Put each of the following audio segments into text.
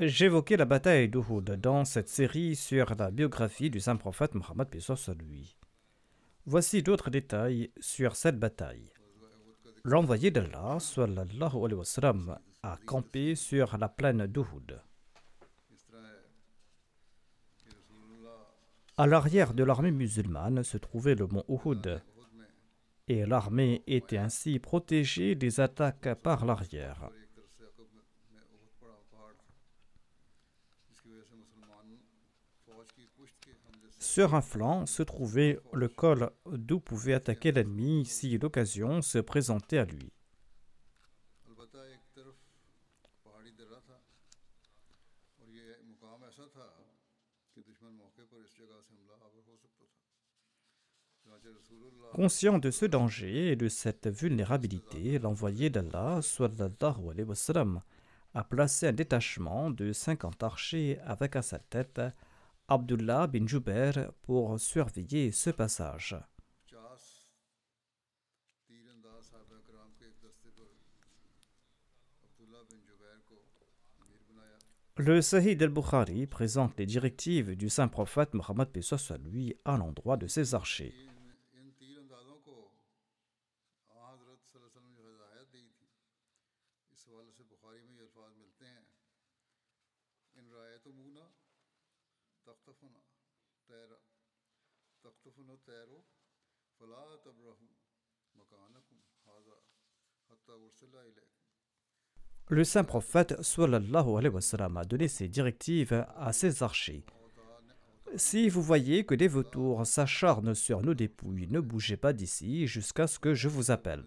J'évoquais la bataille d'Uhud dans cette série sur la biographie du saint prophète Mohammed à lui. Voici d'autres détails sur cette bataille. L'envoyé d'Allah sallallahu alayhi wa sallam, a campé sur la plaine d'Uhud. À l'arrière de l'armée musulmane se trouvait le mont Uhud, et l'armée était ainsi protégée des attaques par l'arrière. Sur un flanc se trouvait le col d'où pouvait attaquer l'ennemi si l'occasion se présentait à lui. Conscient de ce danger et de cette vulnérabilité, l'envoyé d'Allah a placé un détachement de 50 archers avec à sa tête Abdullah bin Jubair pour surveiller ce passage. Le Sahih al-Bukhari présente les directives du saint prophète Mohammed lui à l'endroit de ses archers. Le saint prophète sallallahu alayhi a donné ses directives à ses archers. Si vous voyez que des vautours s'acharnent sur nos dépouilles, ne bougez pas d'ici jusqu'à ce que je vous appelle.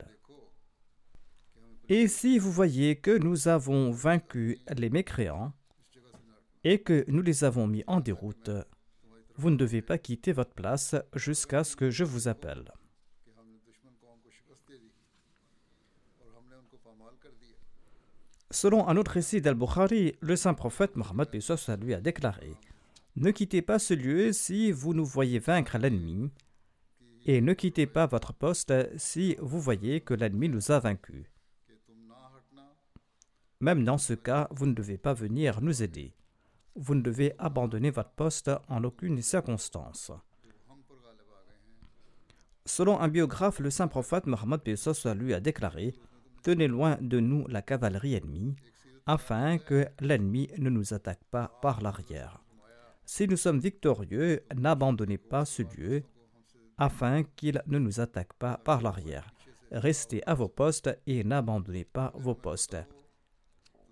Et si vous voyez que nous avons vaincu les mécréants et que nous les avons mis en déroute, vous ne devez pas quitter votre place jusqu'à ce que je vous appelle. Selon un autre récit d'Al-Bukhari, le saint prophète Mohammed lui a déclaré Ne quittez pas ce lieu si vous nous voyez vaincre l'ennemi, et ne quittez pas votre poste si vous voyez que l'ennemi nous a vaincus. Même dans ce cas, vous ne devez pas venir nous aider. Vous ne devez abandonner votre poste en aucune circonstance. Selon un biographe, le saint prophète Mohammed lui a déclaré Tenez loin de nous la cavalerie ennemie, afin que l'ennemi ne nous attaque pas par l'arrière. Si nous sommes victorieux, n'abandonnez pas ce lieu, afin qu'il ne nous attaque pas par l'arrière. Restez à vos postes et n'abandonnez pas vos postes.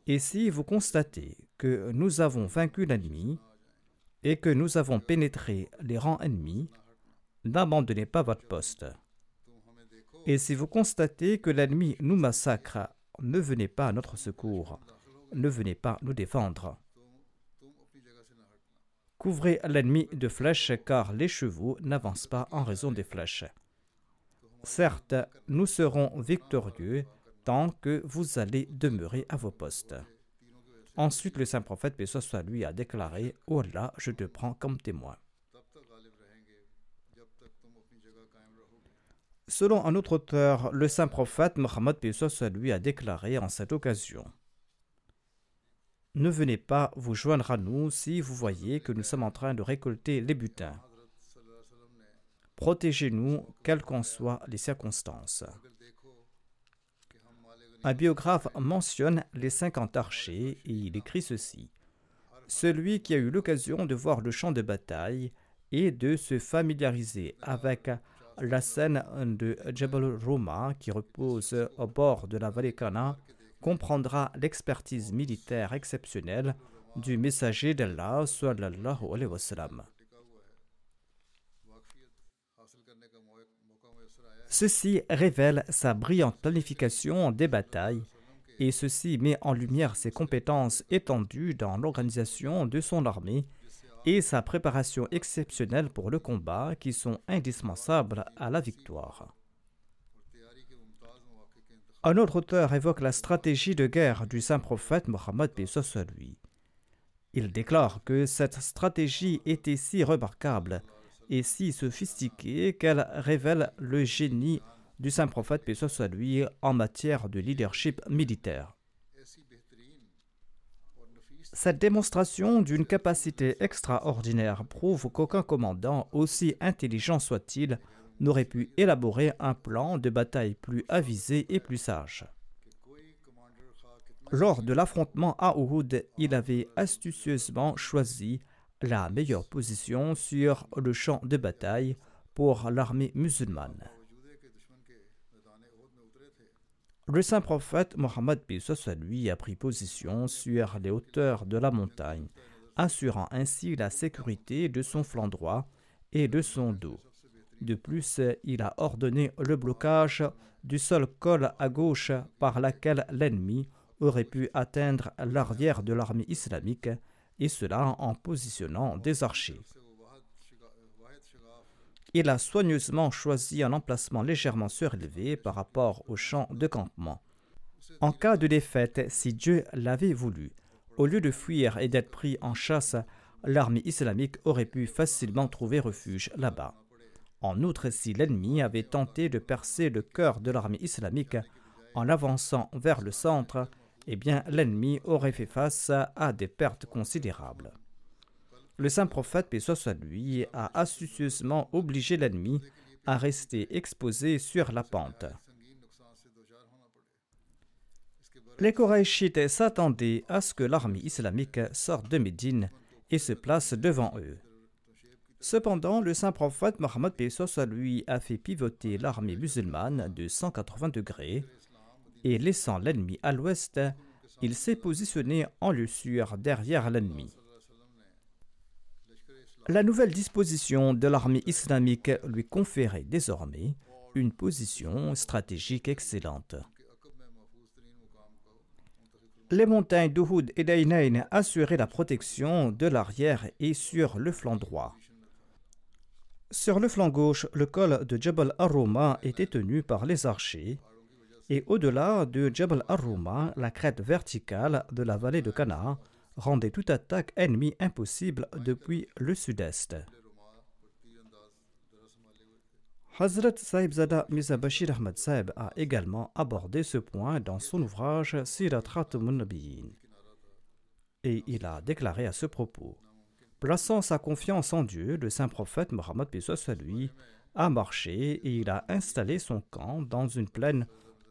Et si vous constatez que nous avons vaincu l'ennemi et que nous avons pénétré les rangs ennemis, n'abandonnez pas votre poste. Et si vous constatez que l'ennemi nous massacre, ne venez pas à notre secours, ne venez pas nous défendre. Couvrez l'ennemi de flèches car les chevaux n'avancent pas en raison des flèches. Certes, nous serons victorieux tant que vous allez demeurer à vos postes. Ensuite, le saint prophète, paix soit lui, a déclaré Oh là, je te prends comme témoin. Selon un autre auteur, le saint prophète Mohammed soit lui a déclaré en cette occasion Ne venez pas vous joindre à nous si vous voyez que nous sommes en train de récolter les butins. Protégez-nous, quelles qu'en soient les circonstances. Un biographe mentionne les cinquante archers et il écrit ceci. Celui qui a eu l'occasion de voir le champ de bataille et de se familiariser avec la scène de Jabal Roma qui repose au bord de la vallée Kana comprendra l'expertise militaire exceptionnelle du messager d'Allah. Ceci révèle sa brillante planification des batailles et ceci met en lumière ses compétences étendues dans l'organisation de son armée et sa préparation exceptionnelle pour le combat qui sont indispensables à la victoire. Un autre auteur évoque la stratégie de guerre du saint prophète Mohammed lui. Il déclare que cette stratégie était si remarquable et si sophistiquée qu'elle révèle le génie du saint prophète lui en matière de leadership militaire. Cette démonstration d'une capacité extraordinaire prouve qu'aucun commandant, aussi intelligent soit-il, n'aurait pu élaborer un plan de bataille plus avisé et plus sage. Lors de l'affrontement à Uhud, il avait astucieusement choisi la meilleure position sur le champ de bataille pour l'armée musulmane. Le saint prophète Mohammed lui a pris position sur les hauteurs de la montagne, assurant ainsi la sécurité de son flanc droit et de son dos. De plus, il a ordonné le blocage du seul col à gauche par laquelle l'ennemi aurait pu atteindre l'arrière de l'armée islamique, et cela en positionnant des archers il a soigneusement choisi un emplacement légèrement surélevé par rapport au champ de campement. En cas de défaite, si Dieu l'avait voulu, au lieu de fuir et d'être pris en chasse, l'armée islamique aurait pu facilement trouver refuge là-bas. En outre, si l'ennemi avait tenté de percer le cœur de l'armée islamique en avançant vers le centre, eh bien l'ennemi aurait fait face à des pertes considérables. Le saint prophète, paix lui, a astucieusement obligé l'ennemi à rester exposé sur la pente. Les Koraïchites s'attendaient à ce que l'armée islamique sorte de Médine et se place devant eux. Cependant, le saint prophète Mohammed soit lui a fait pivoter l'armée musulmane de 180 degrés et laissant l'ennemi à l'ouest, il s'est positionné en lieu sûr derrière l'ennemi. La nouvelle disposition de l'armée islamique lui conférait désormais une position stratégique excellente. Les montagnes d'Uhud et d'Ainain assuraient la protection de l'arrière et sur le flanc droit. Sur le flanc gauche, le col de Jabal Aruma était tenu par les archers, et au-delà de Jabal Aruma, la crête verticale de la vallée de Cana rendait toute attaque ennemie impossible depuis le sud-est. Hazrat Saib Zada Mirza Bashir Ahmad Saib a également abordé ce point dans son ouvrage Sirat Khatamun Et il a déclaré à ce propos Plaçant sa confiance en Dieu, le saint prophète Mohammed lui a marché et il a installé son camp dans une plaine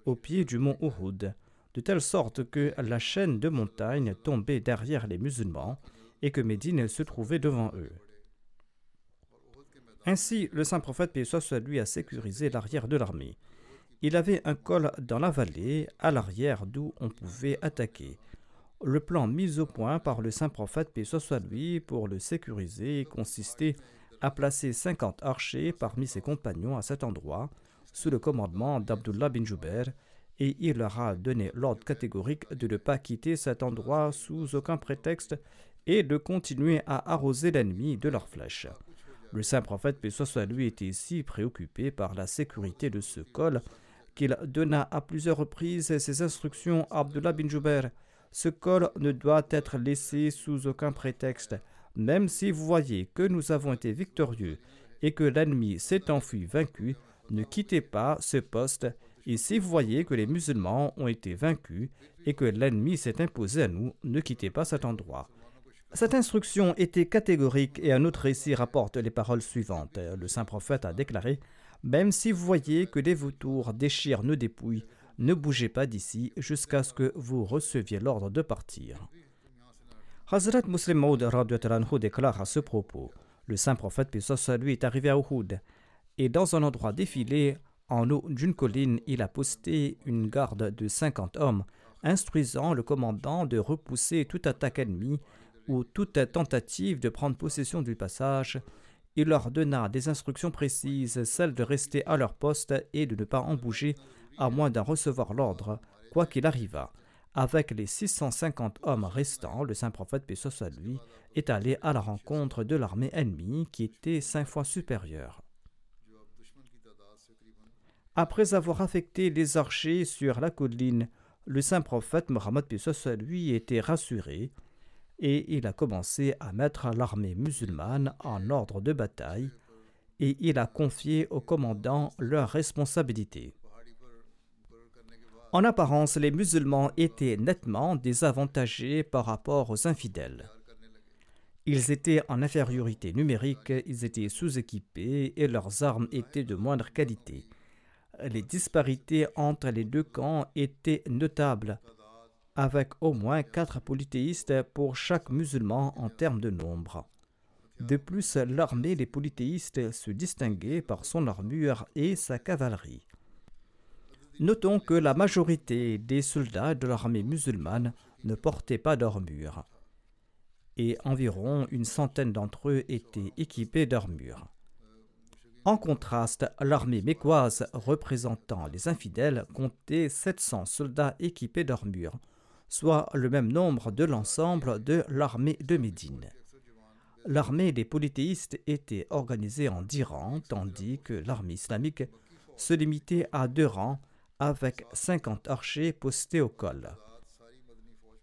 au pied du mont Uhud, de telle sorte que la chaîne de montagnes tombait derrière les musulmans et que Médine se trouvait devant eux. Ainsi, le saint prophète soit lui a sécurisé l'arrière de l'armée. Il avait un col dans la vallée, à l'arrière d'où on pouvait attaquer. Le plan mis au point par le saint prophète soit lui pour le sécuriser consistait à placer 50 archers parmi ses compagnons à cet endroit, sous le commandement d'Abdullah bin Jubair, et il leur a donné l'ordre catégorique de ne pas quitter cet endroit sous aucun prétexte et de continuer à arroser l'ennemi de leurs flèches. Le saint prophète, paix lui, était si préoccupé par la sécurité de ce col qu'il donna à plusieurs reprises ses instructions à Abdullah bin Jubair. Ce col ne doit être laissé sous aucun prétexte, même si vous voyez que nous avons été victorieux et que l'ennemi s'est enfui vaincu, ne quittez pas ce poste, et si vous voyez que les musulmans ont été vaincus et que l'ennemi s'est imposé à nous, ne quittez pas cet endroit. Cette instruction était catégorique et un autre récit rapporte les paroles suivantes. Le saint prophète a déclaré Même si vous voyez que des vautours déchirent nos dépouilles, ne bougez pas d'ici jusqu'à ce que vous receviez l'ordre de partir. Hazrat Muslim Maud déclare à ce propos Le saint prophète, puis lui, est arrivé à Uhud et dans un endroit défilé, en haut d'une colline, il a posté une garde de 50 hommes, instruisant le commandant de repousser toute attaque ennemie ou toute tentative de prendre possession du passage. Il leur donna des instructions précises, celles de rester à leur poste et de ne pas en bouger, à moins d'en recevoir l'ordre, quoi qu'il arrivât. Avec les 650 hommes restants, le saint prophète, paix soit lui, est allé à la rencontre de l'armée ennemie qui était cinq fois supérieure. Après avoir affecté les archers sur la colline, le saint prophète Mohammed lui était rassuré et il a commencé à mettre l'armée musulmane en ordre de bataille et il a confié aux commandants leurs responsabilités. En apparence, les musulmans étaient nettement désavantagés par rapport aux infidèles. Ils étaient en infériorité numérique, ils étaient sous-équipés et leurs armes étaient de moindre qualité les disparités entre les deux camps étaient notables, avec au moins quatre polythéistes pour chaque musulman en termes de nombre. De plus, l'armée des polythéistes se distinguait par son armure et sa cavalerie. Notons que la majorité des soldats de l'armée musulmane ne portaient pas d'armure, et environ une centaine d'entre eux étaient équipés d'armure. En contraste, l'armée mécoise représentant les infidèles comptait 700 soldats équipés d'armure, soit le même nombre de l'ensemble de l'armée de Médine. L'armée des polythéistes était organisée en dix rangs, tandis que l'armée islamique se limitait à deux rangs avec 50 archers postés au col.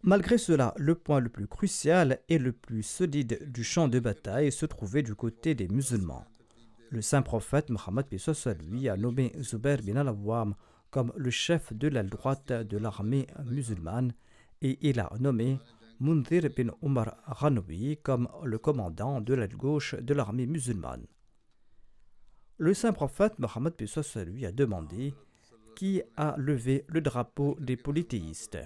Malgré cela, le point le plus crucial et le plus solide du champ de bataille se trouvait du côté des musulmans le saint prophète Mohammed lui a nommé Zubair bin al-Awwam comme le chef de l'aile droite de l'armée musulmane et il a nommé Mundir bin Umar Ghanoui comme le commandant de l'aile gauche de l'armée musulmane. Le saint prophète Mohammed lui a demandé qui a levé le drapeau des polythéistes.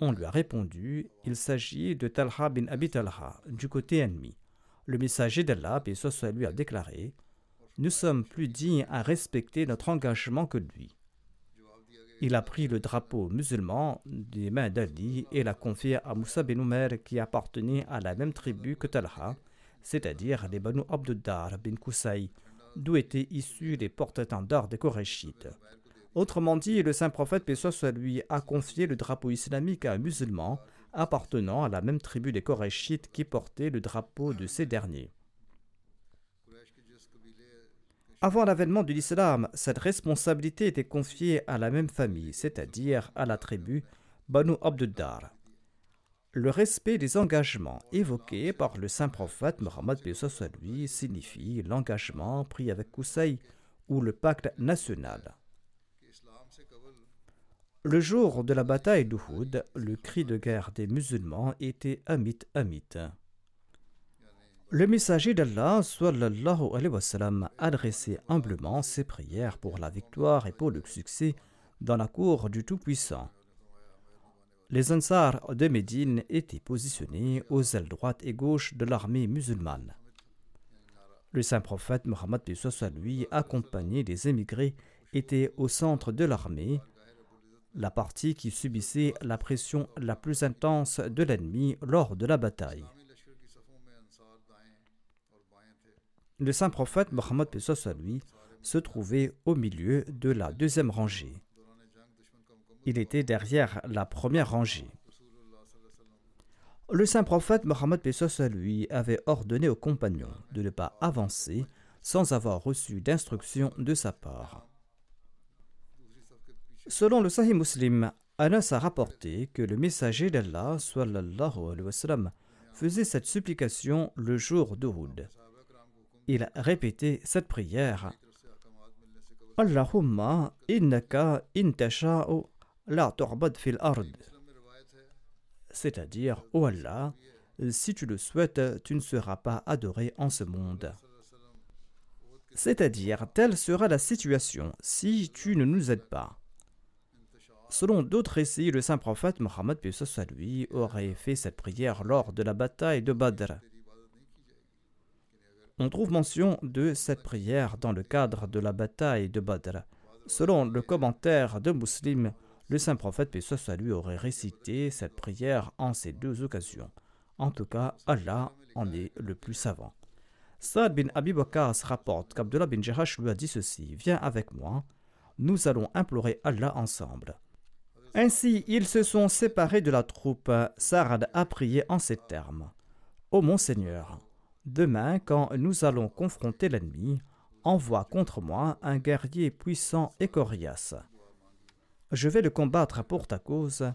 On lui a répondu il s'agit de Talha bin Abi Talha, du côté ennemi. Le messager d'Allah, paix soit lui, a déclaré Nous sommes plus dignes à respecter notre engagement que lui. Il a pris le drapeau musulman des mains d'Ali et l'a confié à Moussa bin Umer qui appartenait à la même tribu que Talha, c'est-à-dire les Banu Abduddar bin Koussaï, d'où étaient issus les porte-étendards des Korachites. Autrement dit, le saint prophète, paix soit lui, a confié le drapeau islamique à un musulman appartenant à la même tribu des Korachites qui portait le drapeau de ces derniers. Avant l'avènement de l'islam, cette responsabilité était confiée à la même famille, c'est-à-dire à la tribu Banu Abduddar. Le respect des engagements évoqués par le saint prophète Mohammed lui signifie l'engagement pris avec Koussaï ou le pacte national. Le jour de la bataille d'Uhud, le cri de guerre des musulmans était Amit Amit. Le messager d'Allah sallallahu alayhi wa sallam, adressait humblement ses prières pour la victoire et pour le succès dans la cour du Tout-Puissant. Les Ansars de Médine étaient positionnés aux ailes droite et gauche de l'armée musulmane. Le saint prophète Mohammed lui, accompagné des émigrés, était au centre de l'armée la partie qui subissait la pression la plus intense de l'ennemi lors de la bataille. Le saint prophète Mohammed lui se trouvait au milieu de la deuxième rangée. Il était derrière la première rangée. Le saint prophète Mohammed lui avait ordonné aux compagnons de ne pas avancer sans avoir reçu d'instructions de sa part. Selon le Sahih Muslim, Anas a rapporté que le messager d'Allah faisait cette supplication le jour d'Uhud. Il répétait cette prière Allahumma innaka intasha'u la tu'bad fil ard c'est-à-dire, ô Allah, si tu le souhaites, tu ne seras pas adoré en ce monde. C'est-à-dire, telle sera la situation si tu ne nous aides pas. Selon d'autres récits, le saint prophète Mohammed lui aurait fait cette prière lors de la bataille de Badr. On trouve mention de cette prière dans le cadre de la bataille de Badr. Selon le commentaire de Muslim, le saint prophète, lui, aurait récité cette prière en ces deux occasions. En tout cas, Allah en est le plus savant. Saad bin Abi se rapporte qu'Abdullah bin Jerash lui a dit ceci Viens avec moi, nous allons implorer Allah ensemble. Ainsi, ils se sont séparés de la troupe. Sarad a prié en ces termes Ô mon Seigneur, demain, quand nous allons confronter l'ennemi, envoie contre moi un guerrier puissant et coriace je vais le combattre pour ta cause,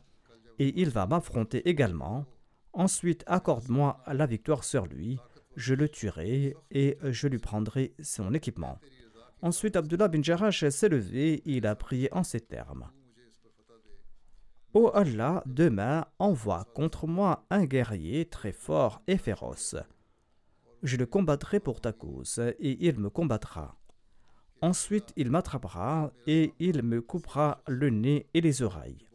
et il va m'affronter également. Ensuite, accorde-moi la victoire sur lui, je le tuerai et je lui prendrai son équipement. Ensuite, Abdullah bin Jarash s'est levé et il a prié en ces termes. Ô Allah, demain, envoie contre moi un guerrier très fort et féroce. Je le combattrai pour ta cause, et il me combattra. Ensuite, il m'attrapera et il me coupera le nez et les oreilles.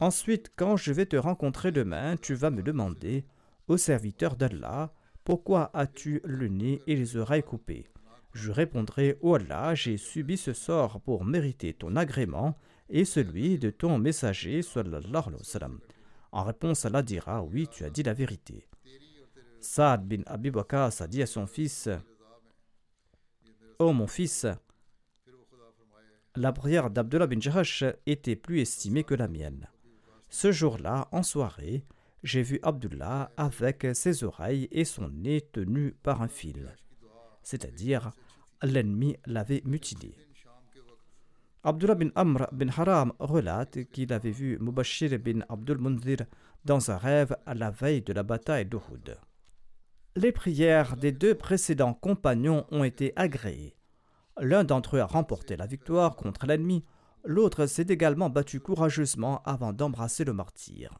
Ensuite, quand je vais te rencontrer demain, tu vas me demander, ô serviteur d'Allah, pourquoi as-tu le nez et les oreilles coupés Je répondrai, ô Allah, j'ai subi ce sort pour mériter ton agrément et celui de ton messager, sallallahu sallam. En réponse, Allah dira, oui, tu as dit la vérité. Saad bin Abi a dit à son fils, Oh mon fils, la prière d'Abdullah bin Jahash était plus estimée que la mienne. Ce jour-là, en soirée, j'ai vu Abdullah avec ses oreilles et son nez tenus par un fil, c'est-à-dire l'ennemi l'avait mutilé. Abdullah bin Amr bin Haram relate qu'il avait vu Mubashir bin Abdul Munzir dans un rêve à la veille de la bataille d'Uhud. Les prières des deux précédents compagnons ont été agréées. L'un d'entre eux a remporté la victoire contre l'ennemi, l'autre s'est également battu courageusement avant d'embrasser le martyr.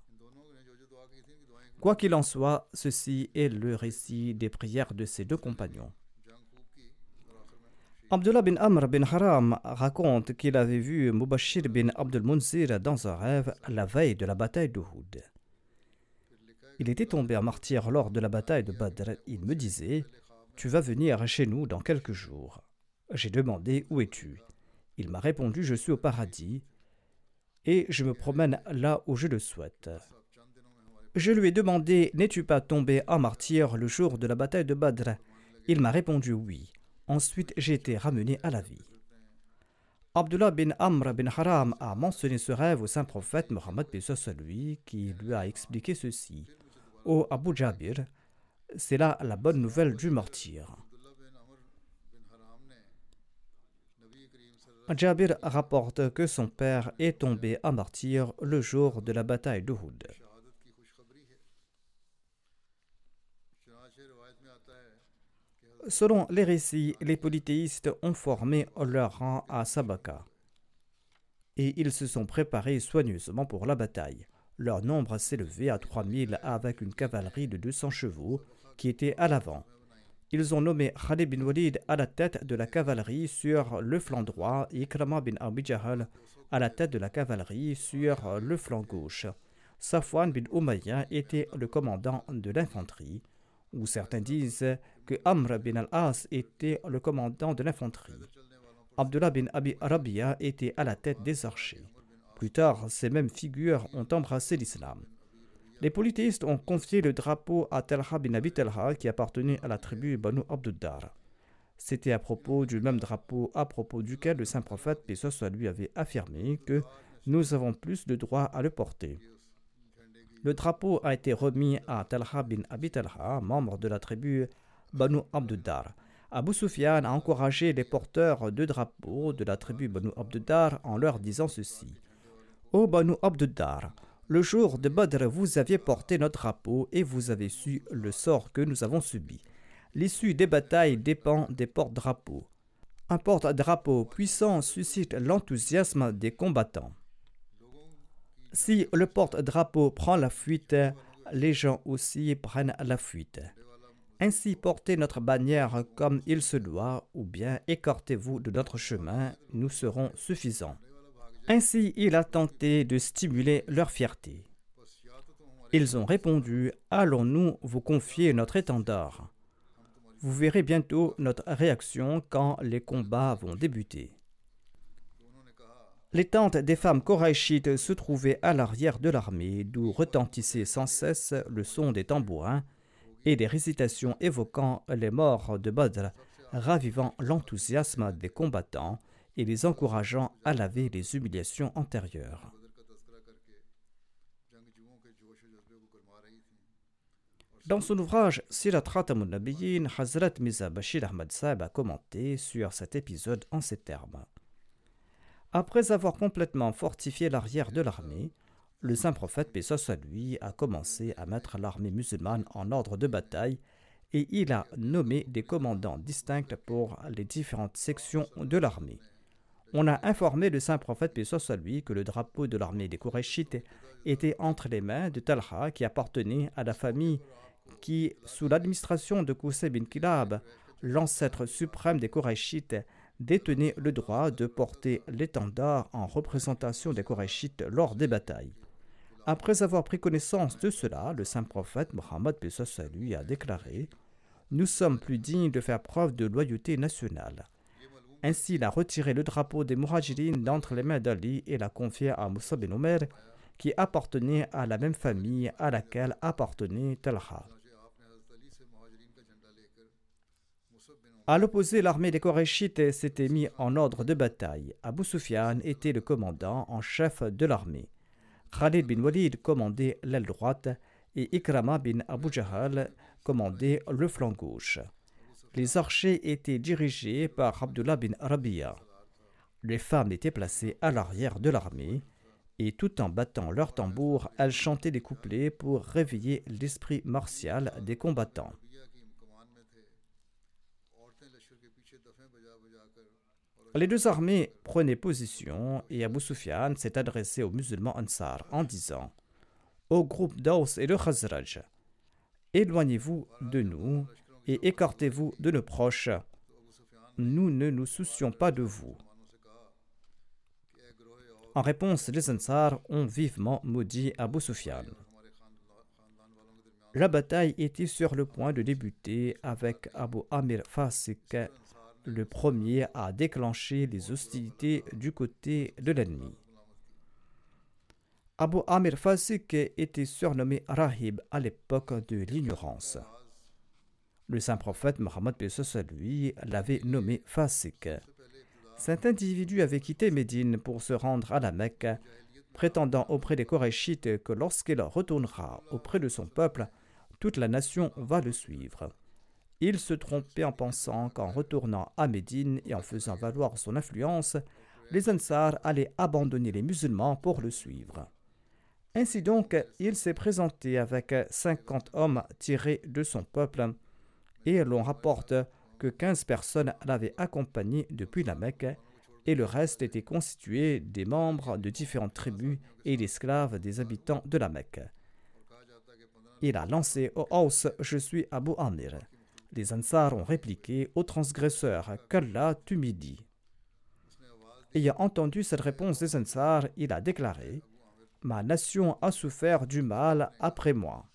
Quoi qu'il en soit, ceci est le récit des prières de ces deux compagnons. Abdullah bin Amr bin Haram raconte qu'il avait vu Mubashir bin Abdul Munzir dans un rêve la veille de la bataille d'Uhud. Il était tombé en martyr lors de la bataille de Badr. Il me disait Tu vas venir chez nous dans quelques jours. J'ai demandé Où es-tu Il m'a répondu Je suis au paradis et je me promène là où je le souhaite. Je lui ai demandé N'es-tu pas tombé en martyr le jour de la bataille de Badr? Il m'a répondu Oui. Ensuite, j'ai été ramené à la vie. Abdullah bin Amr bin Haram a mentionné ce rêve au saint prophète Mohammed lui qui lui a expliqué ceci. Ô Abu Jabir, c'est là la bonne nouvelle du martyr. Jabir rapporte que son père est tombé en martyr le jour de la bataille d'Uhud. Selon les récits, les polythéistes ont formé leur rang à Sabaka et ils se sont préparés soigneusement pour la bataille. Leur nombre s'élevait à 3000 avec une cavalerie de 200 chevaux qui était à l'avant. Ils ont nommé Khalid bin Walid à la tête de la cavalerie sur le flanc droit et Ikrama bin Abi à la tête de la cavalerie sur le flanc gauche. Safwan bin Umayya était le commandant de l'infanterie, ou certains disent que Amr bin al-As était le commandant de l'infanterie. Abdullah bin Abi Rabia était à la tête des archers. Plus tard, ces mêmes figures ont embrassé l'islam. Les polythéistes ont confié le drapeau à Talha bin Abi Talha qui appartenait à la tribu Banu Abduddar. C'était à propos du même drapeau à propos duquel le saint prophète, soit lui, avait affirmé que nous avons plus de droit à le porter. Le drapeau a été remis à Talha bin Abi Talha, membre de la tribu Banu Abduddar. Abu Sufyan a encouragé les porteurs de drapeaux de la tribu Banu Abduddar en leur disant ceci Ô Banu Abduddar, le jour de Badr, vous aviez porté notre drapeau et vous avez su le sort que nous avons subi. L'issue des batailles dépend des porte-drapeaux. Un porte-drapeau puissant suscite l'enthousiasme des combattants. Si le porte-drapeau prend la fuite, les gens aussi prennent la fuite. Ainsi portez notre bannière comme il se doit, ou bien écartez-vous de notre chemin, nous serons suffisants. Ainsi, il a tenté de stimuler leur fierté. Ils ont répondu Allons-nous vous confier notre étendard? Vous verrez bientôt notre réaction quand les combats vont débuter. Les tentes des femmes koraïchites se trouvaient à l'arrière de l'armée, d'où retentissait sans cesse le son des tambourins et des récitations évoquant les morts de Badr, ravivant l'enthousiasme des combattants et les encourageant à laver les humiliations antérieures. Dans son ouvrage Sirat Khatamun Nabiyin, Hazrat Miza Bashir Ahmad Saab a commenté sur cet épisode en ces termes. Après avoir complètement fortifié l'arrière de l'armée, le saint prophète, paix soit lui, a commencé à mettre l'armée musulmane en ordre de bataille et il a nommé des commandants distincts pour les différentes sections de l'armée. On a informé le saint prophète, paix soit lui, que le drapeau de l'armée des Kourachites était entre les mains de Talha, qui appartenait à la famille qui, sous l'administration de Qusay bin Kilab, l'ancêtre suprême des Kourachites, détenait le droit de porter l'étendard en représentation des Kourachites lors des batailles. Après avoir pris connaissance de cela, le saint prophète Mohammed lui a déclaré Nous sommes plus dignes de faire preuve de loyauté nationale. Ainsi, il a retiré le drapeau des Muhajirines d'entre les mains d'Ali et l'a confié à Moussa bin Omer, qui appartenait à la même famille à laquelle appartenait Talha. À l'opposé, l'armée des Korachites s'était mise en ordre de bataille. Abu Sufyan était le commandant en chef de l'armée. Khalid bin Walid commandait l'aile droite et Ikrama bin Abu Jahal commandait le flanc gauche. Les archers étaient dirigés par Abdullah bin Rabia. Les femmes étaient placées à l'arrière de l'armée et tout en battant leurs tambours, elles chantaient des couplets pour réveiller l'esprit martial des combattants. Les deux armées prenaient position et Abu Sufyan s'est adressé aux musulmans Ansar en disant Au groupe d'Aus et de Khazraj, éloignez-vous de nous et écartez-vous de nos proches. Nous ne nous soucions pas de vous. En réponse, les Ansar ont vivement maudit Abu Sufyan. La bataille était sur le point de débuter avec Abu Amir Fasik, le premier à déclencher les hostilités du côté de l'ennemi. Abu Amir Fasik était surnommé Rahib à l'époque de l'ignorance. Le saint prophète Mohammed lui l'avait nommé Fasik. Cet individu avait quitté Médine pour se rendre à la Mecque, prétendant auprès des Korachites que lorsqu'il retournera auprès de son peuple, toute la nation va le suivre. Il se trompait en pensant qu'en retournant à Médine et en faisant valoir son influence, les Ansars allaient abandonner les musulmans pour le suivre. Ainsi donc, il s'est présenté avec 50 hommes tirés de son peuple et l'on rapporte que 15 personnes l'avaient accompagné depuis la Mecque et le reste était constitué des membres de différentes tribus et d'esclaves des habitants de la Mecque. Il a lancé au Haus Je suis Abu Amir. Les Ansars ont répliqué au transgresseur Qu'Allah t'humidie. Ayant entendu cette réponse des Ansars, il a déclaré Ma nation a souffert du mal après moi.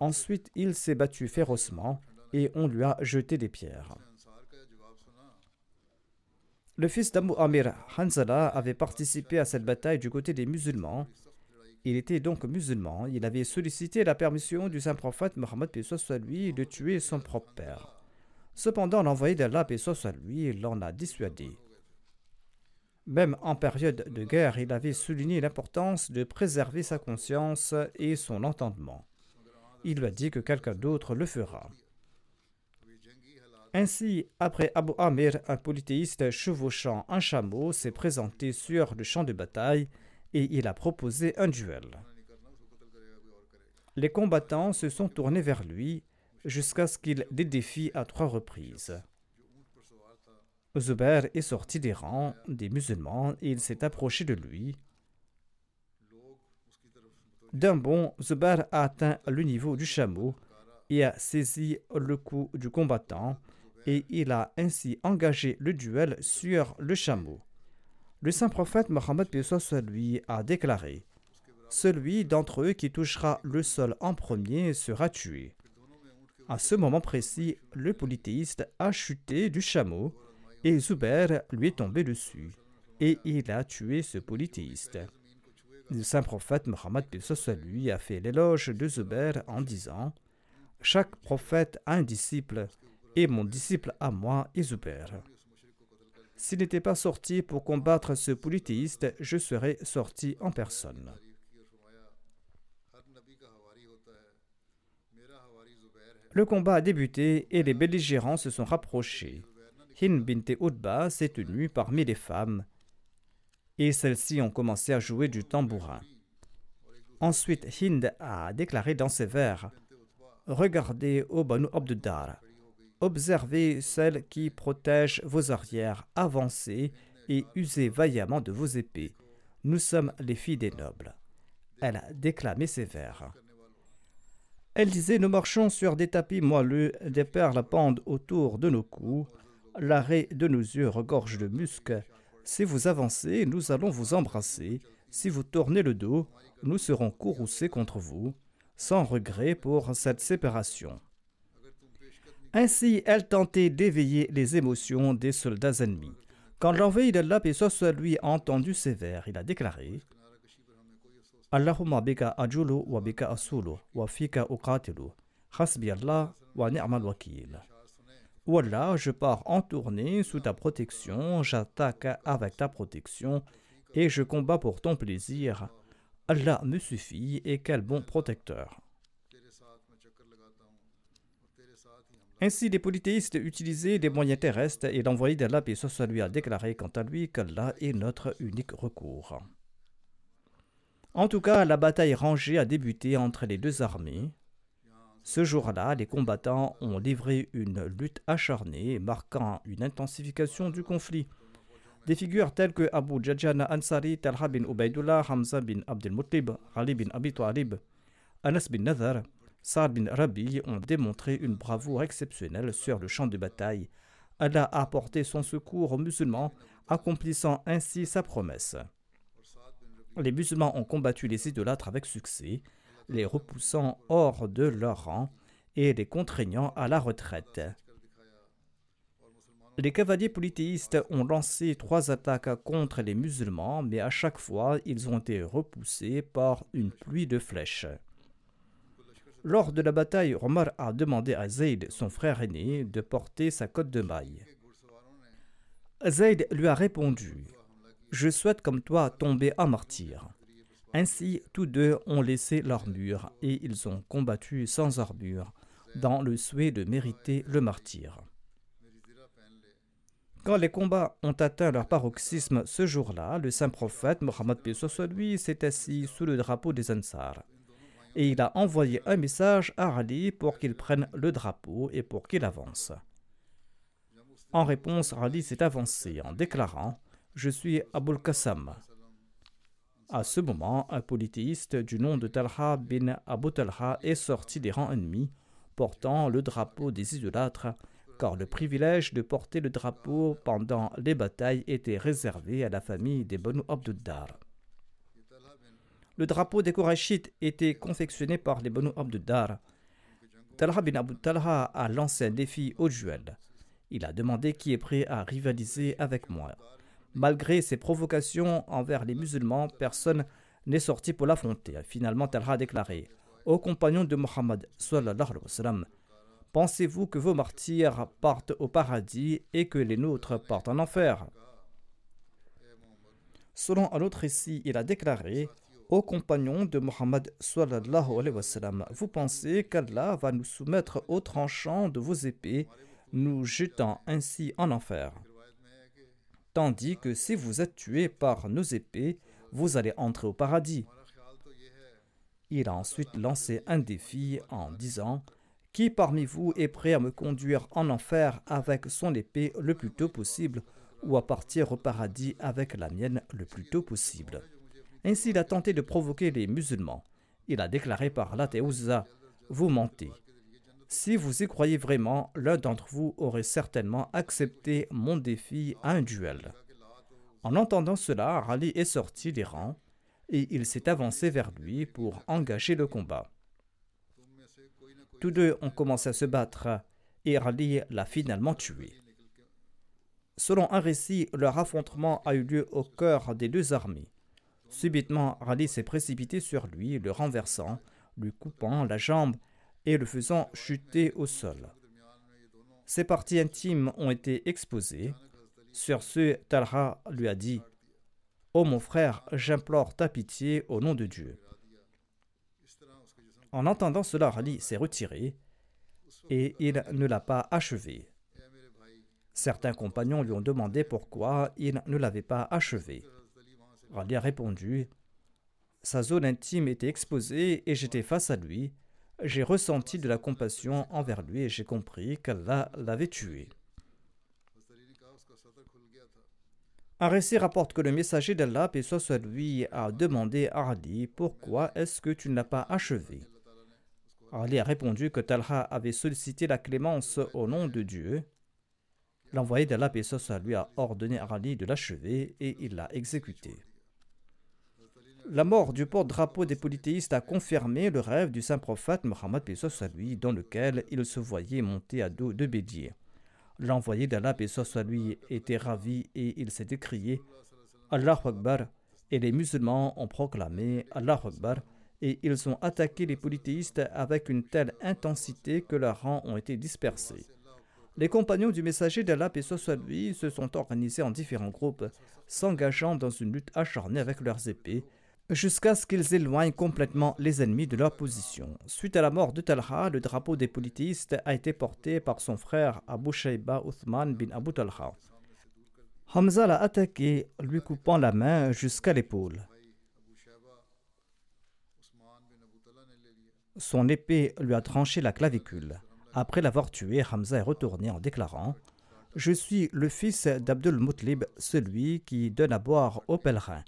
Ensuite, il s'est battu férocement et on lui a jeté des pierres. Le fils d'Abu Amir, Hanzala, avait participé à cette bataille du côté des musulmans. Il était donc musulman. Il avait sollicité la permission du saint prophète Mohammed soit lui de tuer son propre père. Cependant, l'envoyé d'Allah soit lui l'en a dissuadé. Même en période de guerre, il avait souligné l'importance de préserver sa conscience et son entendement. Il a dit que quelqu'un d'autre le fera. Ainsi, après Abu Amir, un polythéiste chevauchant un chameau s'est présenté sur le champ de bataille et il a proposé un duel. Les combattants se sont tournés vers lui jusqu'à ce qu'il les défie à trois reprises. Zubair est sorti des rangs des musulmans et il s'est approché de lui. D'un bond, Zubair a atteint le niveau du chameau et a saisi le cou du combattant et il a ainsi engagé le duel sur le chameau. Le saint prophète Mohammed lui a déclaré Celui d'entre eux qui touchera le sol en premier sera tué. À ce moment précis, le polythéiste a chuté du chameau et Zubair lui est tombé dessus et il a tué ce polythéiste. Le saint prophète Mohammed lui a fait l'éloge de Zubair en disant Chaque prophète a un disciple et mon disciple à moi est Zubair. S'il n'était pas sorti pour combattre ce polythéiste, je serais sorti en personne. Le combat a débuté et les belligérants se sont rapprochés. Hind bint Utba s'est tenue parmi les femmes et celles-ci ont commencé à jouer du tambourin. Ensuite, Hind a déclaré dans ses vers Regardez au Banu Abduddar, observez celles qui protègent vos arrières, avancez et usez vaillamment de vos épées. Nous sommes les filles des nobles. Elle a déclamé ces vers. Elle disait Nous marchons sur des tapis moelleux, des perles pendent autour de nos cous, l'arrêt de nos yeux regorge de musc. Si vous avancez, nous allons vous embrasser. Si vous tournez le dos, nous serons courroucés contre vous, sans regret pour cette séparation. Ainsi, elle tentait d'éveiller les émotions des soldats ennemis. Quand l'envoyé d'Allah, et lui, entendu ces il a déclaré Allahumma bika ajulu wa bika asulu wa fika. Hasbi Allah wa ni'mal wakil. Wallah, je pars en tournée sous ta protection, j'attaque avec ta protection et je combats pour ton plaisir. Allah me suffit et quel bon protecteur. Ainsi, les polythéistes utilisaient des moyens terrestres et l'envoyé d'Allah, et soit lui, a déclaré quant à lui qu'Allah est notre unique recours. En tout cas, la bataille rangée a débuté entre les deux armées. Ce jour-là, les combattants ont livré une lutte acharnée, marquant une intensification du conflit. Des figures telles que Abu Jajana Ansari, Talha bin Ubaidullah, Hamza bin Abdel Muttalib, Ali bin Abi Talib, Anas bin Nazar, Saad bin Rabi ont démontré une bravoure exceptionnelle sur le champ de bataille. Allah a apporté son secours aux musulmans, accomplissant ainsi sa promesse. Les musulmans ont combattu les idolâtres avec succès, les repoussant hors de leur rang et les contraignant à la retraite. Les cavaliers polythéistes ont lancé trois attaques contre les musulmans, mais à chaque fois, ils ont été repoussés par une pluie de flèches. Lors de la bataille, Omar a demandé à Zayd, son frère aîné, de porter sa cotte de maille. Zayd lui a répondu Je souhaite comme toi tomber en martyr. Ainsi, tous deux ont laissé l'armure et ils ont combattu sans armure, dans le souhait de mériter le martyr. Quand les combats ont atteint leur paroxysme ce jour-là, le saint prophète Mohammed lui s'est assis sous le drapeau des Ansar et il a envoyé un message à Ali pour qu'il prenne le drapeau et pour qu'il avance. En réponse, Ali s'est avancé en déclarant Je suis Abul Qassam. À ce moment, un polythéiste du nom de Talha bin Abu Talha est sorti des rangs ennemis, portant le drapeau des idolâtres, car le privilège de porter le drapeau pendant les batailles était réservé à la famille des Banu Abduddar. Le drapeau des Korachites était confectionné par les Banu Abduddar. Talha bin Abu Talha a lancé un défi au duel. Il a demandé qui est prêt à rivaliser avec moi. Malgré ses provocations envers les musulmans, personne n'est sorti pour l'affronter. Finalement, Talha a déclaré Ô compagnons de Mohammed, pensez-vous que vos martyrs partent au paradis et que les nôtres partent en enfer? Selon un autre récit, il a déclaré aux compagnons de Mohammed Vous pensez qu'Allah va nous soumettre au tranchant de vos épées, nous jetant ainsi en enfer. Tandis que si vous êtes tués par nos épées, vous allez entrer au paradis. Il a ensuite lancé un défi en disant Qui parmi vous est prêt à me conduire en enfer avec son épée le plus tôt possible ou à partir au paradis avec la mienne le plus tôt possible? Ainsi, il a tenté de provoquer les musulmans. Il a déclaré par la Vous mentez. Si vous y croyez vraiment, l'un d'entre vous aurait certainement accepté mon défi à un duel. En entendant cela, Ali est sorti des rangs et il s'est avancé vers lui pour engager le combat. Tous deux ont commencé à se battre et Ali l'a finalement tué. Selon un récit, leur affrontement a eu lieu au cœur des deux armées. Subitement, Ali s'est précipité sur lui, le renversant, lui coupant la jambe et le faisant chuter au sol. Ses parties intimes ont été exposées. Sur ce, Talha lui a dit Ô oh mon frère, j'implore ta pitié au nom de Dieu. En entendant cela, Ali s'est retiré et il ne l'a pas achevé. Certains compagnons lui ont demandé pourquoi il ne l'avait pas achevé. Ali a répondu Sa zone intime était exposée et j'étais face à lui. J'ai ressenti de la compassion envers lui et j'ai compris qu'Allah l'avait tué. Un récit rapporte que le messager d'Allah, soit lui, a demandé à Ali Pourquoi est-ce que tu ne l'as pas achevé? Ali a répondu que Talha avait sollicité la clémence au nom de Dieu. L'envoyé d'Allah, soit lui, a ordonné à Ali de l'achever et il l'a exécuté. La mort du porte-drapeau des polythéistes a confirmé le rêve du saint prophète Mohammed, lui, dans lequel il se voyait monter à dos de bélier. L'envoyé d'Allah, lui, était ravi et il s'est écrié Allah Akbar et les musulmans ont proclamé Allah Akbar et ils ont attaqué les polythéistes avec une telle intensité que leurs rangs ont été dispersés. Les compagnons du messager d'Allah, et se sont organisés en différents groupes, s'engageant dans une lutte acharnée avec leurs épées jusqu'à ce qu'ils éloignent complètement les ennemis de leur position. Suite à la mort de Talha, le drapeau des politistes a été porté par son frère Abu Shayba Uthman bin Abu Talha. Hamza l'a attaqué, lui coupant la main jusqu'à l'épaule. Son épée lui a tranché la clavicule. Après l'avoir tué, Hamza est retourné en déclarant Je suis le fils d'Abdul Mutlib, celui qui donne à boire aux pèlerins.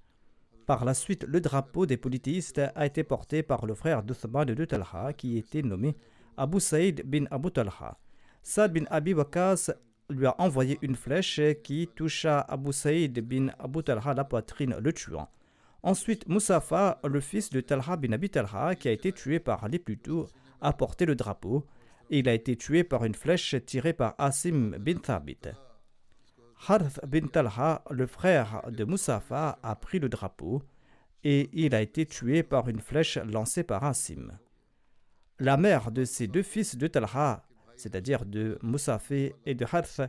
Par la suite, le drapeau des polythéistes a été porté par le frère d'Uthman de Talha, qui était nommé Abu Saïd bin Abu Talha. Saad bin Abi Waqas lui a envoyé une flèche qui toucha Abu Saïd bin Abu Talha la poitrine, le tuant. Ensuite, Moussafa, le fils de Talha bin Abi Talha, qui a été tué par Ali plus a porté le drapeau. Il a été tué par une flèche tirée par Asim bin Thabit. Harth bin Talha, le frère de Moussafa, a pris le drapeau et il a été tué par une flèche lancée par Asim. La mère de ces deux fils de Talha, c'est-à-dire de Moussafé et de Harth,